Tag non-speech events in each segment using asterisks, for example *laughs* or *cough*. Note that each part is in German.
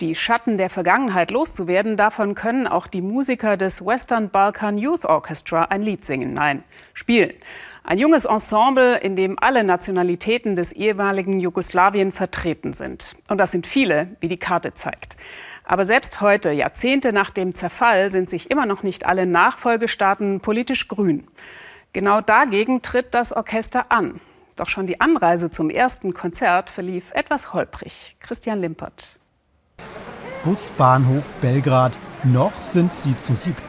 Die Schatten der Vergangenheit loszuwerden, davon können auch die Musiker des Western Balkan Youth Orchestra ein Lied singen. Nein, spielen. Ein junges Ensemble, in dem alle Nationalitäten des ehemaligen Jugoslawien vertreten sind. Und das sind viele, wie die Karte zeigt. Aber selbst heute, Jahrzehnte nach dem Zerfall, sind sich immer noch nicht alle Nachfolgestaaten politisch grün. Genau dagegen tritt das Orchester an. Doch schon die Anreise zum ersten Konzert verlief etwas holprig. Christian Limpert. Busbahnhof Belgrad. Noch sind sie zu siebt.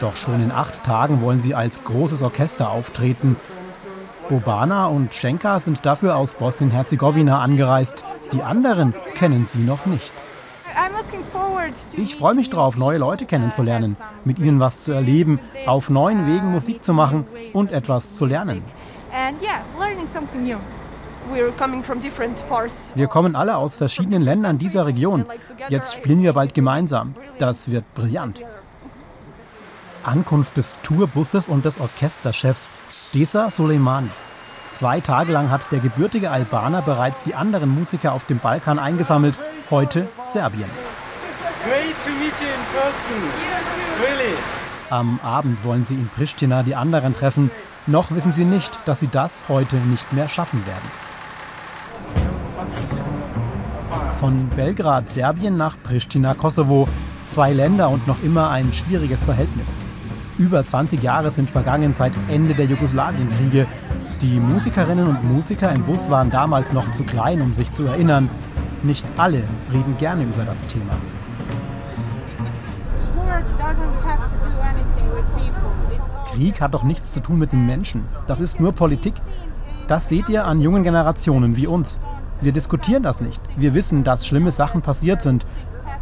Doch schon in acht Tagen wollen sie als großes Orchester auftreten. Bobana und Schenka sind dafür aus Bosnien-Herzegowina angereist. Die anderen kennen sie noch nicht. Ich freue mich drauf, neue Leute kennenzulernen, mit ihnen was zu erleben, auf neuen Wegen Musik zu machen und etwas zu lernen. Wir kommen alle aus verschiedenen Ländern dieser Region. Jetzt spielen wir bald gemeinsam. Das wird brillant. *laughs* Ankunft des Tourbusses und des Orchesterchefs Desa Soleimani. Zwei Tage lang hat der gebürtige Albaner bereits die anderen Musiker auf dem Balkan eingesammelt, heute Serbien. Am Abend wollen sie in Pristina die anderen treffen, noch wissen sie nicht, dass sie das heute nicht mehr schaffen werden. Von Belgrad, Serbien nach Pristina, Kosovo. Zwei Länder und noch immer ein schwieriges Verhältnis. Über 20 Jahre sind vergangen seit Ende der Jugoslawienkriege. Die Musikerinnen und Musiker im Bus waren damals noch zu klein, um sich zu erinnern. Nicht alle reden gerne über das Thema. Krieg hat doch nichts zu tun mit den Menschen. Das ist nur Politik. Das seht ihr an jungen Generationen wie uns. Wir diskutieren das nicht. Wir wissen, dass schlimme Sachen passiert sind.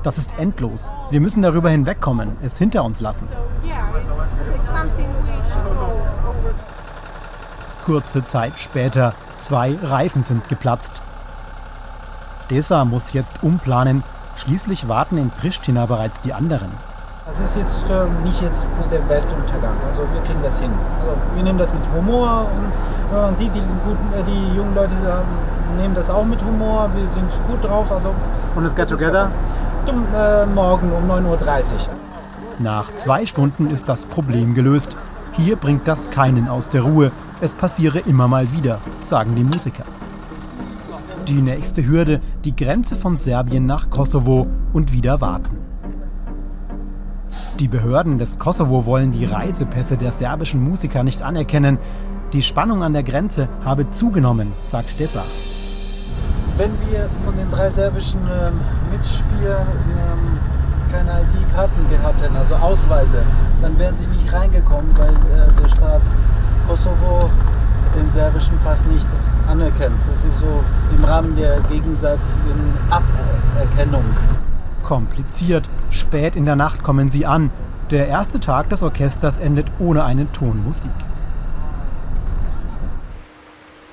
Das ist endlos. Wir müssen darüber hinwegkommen, es hinter uns lassen. Kurze Zeit später, zwei Reifen sind geplatzt. Desa muss jetzt umplanen. Schließlich warten in Pristina bereits die anderen. Das ist jetzt äh, nicht jetzt mit dem Weltuntergang. Also wir kriegen das hin. Also wir nehmen das mit Humor und man sieht, die, guten, äh, die jungen Leute äh, nehmen das auch mit Humor. Wir sind gut drauf. Also und es geht together? Zum, äh, morgen um 9.30 Uhr. Nach zwei Stunden ist das Problem gelöst. Hier bringt das keinen aus der Ruhe. Es passiere immer mal wieder, sagen die Musiker. Die nächste Hürde, die Grenze von Serbien nach Kosovo und wieder warten. Die Behörden des Kosovo wollen die Reisepässe der serbischen Musiker nicht anerkennen. Die Spannung an der Grenze habe zugenommen, sagt Dessa. Wenn wir von den drei serbischen ähm, Mitspielern ähm, keine ID-Karten gehabt hätten, also Ausweise, dann wären sie nicht reingekommen, weil äh, der Staat Kosovo den serbischen Pass nicht anerkennt. Das ist so im Rahmen der gegenseitigen Aberkennung kompliziert. Spät in der Nacht kommen sie an. Der erste Tag des Orchesters endet ohne einen Ton Musik.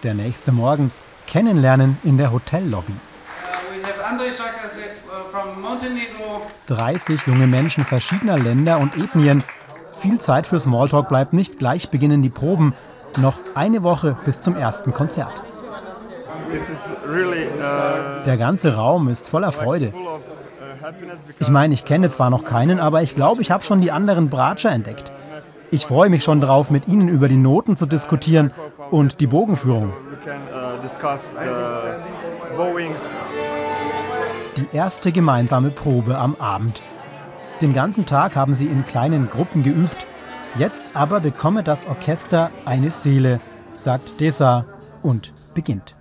Der nächste Morgen Kennenlernen in der Hotellobby. 30 junge Menschen verschiedener Länder und Ethnien. Viel Zeit für Smalltalk bleibt nicht. Gleich beginnen die Proben. Noch eine Woche bis zum ersten Konzert. Uh, der ganze Raum ist voller Freude. Ich meine, ich kenne zwar noch keinen, aber ich glaube, ich habe schon die anderen Bratscher entdeckt. Ich freue mich schon drauf, mit Ihnen über die Noten zu diskutieren und die Bogenführung. Die erste gemeinsame Probe am Abend. Den ganzen Tag haben sie in kleinen Gruppen geübt. Jetzt aber bekomme das Orchester eine Seele, sagt Desa und beginnt.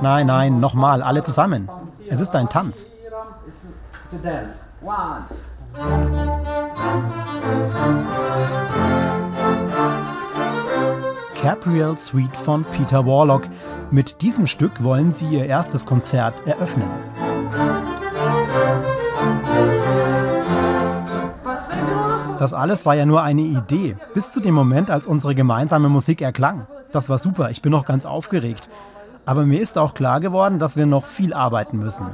Nein, nein, nochmal, alle zusammen. Es ist ein Tanz. Capriel Suite von Peter Warlock. Mit diesem Stück wollen sie ihr erstes Konzert eröffnen. Das alles war ja nur eine Idee, bis zu dem Moment, als unsere gemeinsame Musik erklang. Das war super, ich bin noch ganz aufgeregt. Aber mir ist auch klar geworden, dass wir noch viel arbeiten müssen.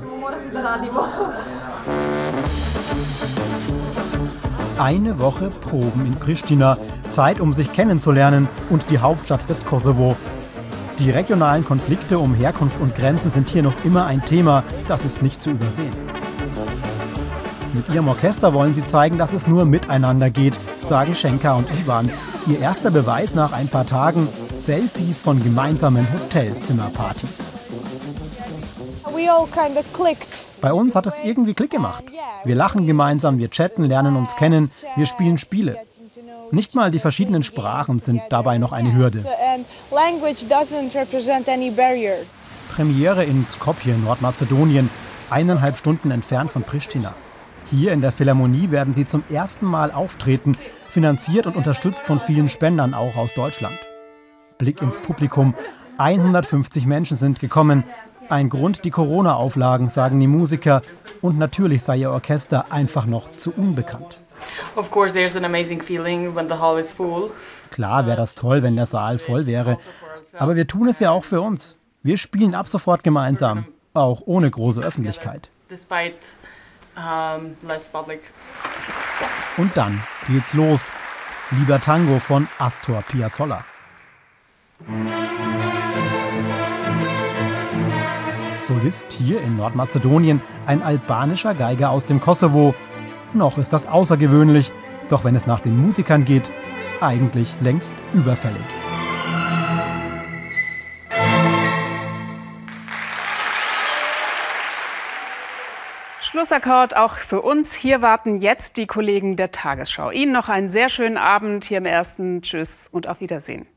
Eine Woche Proben in Pristina, Zeit, um sich kennenzulernen und die Hauptstadt des Kosovo. Die regionalen Konflikte um Herkunft und Grenzen sind hier noch immer ein Thema, das ist nicht zu übersehen. Mit ihrem Orchester wollen sie zeigen, dass es nur miteinander geht, sagen Schenker und Ivan. Ihr erster Beweis nach ein paar Tagen: Selfies von gemeinsamen Hotelzimmerpartys. Bei uns hat es irgendwie Klick gemacht. Wir lachen gemeinsam, wir chatten, lernen uns kennen, wir spielen Spiele. Nicht mal die verschiedenen Sprachen sind dabei noch eine Hürde. Premiere in Skopje, Nordmazedonien, eineinhalb Stunden entfernt von Pristina. Hier in der Philharmonie werden sie zum ersten Mal auftreten, finanziert und unterstützt von vielen Spendern auch aus Deutschland. Blick ins Publikum. 150 Menschen sind gekommen. Ein Grund die Corona-Auflagen, sagen die Musiker. Und natürlich sei ihr Orchester einfach noch zu unbekannt. Klar wäre das toll, wenn der Saal voll wäre. Aber wir tun es ja auch für uns. Wir spielen ab sofort gemeinsam, auch ohne große Öffentlichkeit. Und dann geht's los. Lieber Tango von Astor Piazzolla. Solist hier in Nordmazedonien ein albanischer Geiger aus dem Kosovo. Noch ist das außergewöhnlich, doch wenn es nach den Musikern geht, eigentlich längst überfällig. Schlussakkord auch für uns. Hier warten jetzt die Kollegen der Tagesschau. Ihnen noch einen sehr schönen Abend hier im ersten. Tschüss und auf Wiedersehen.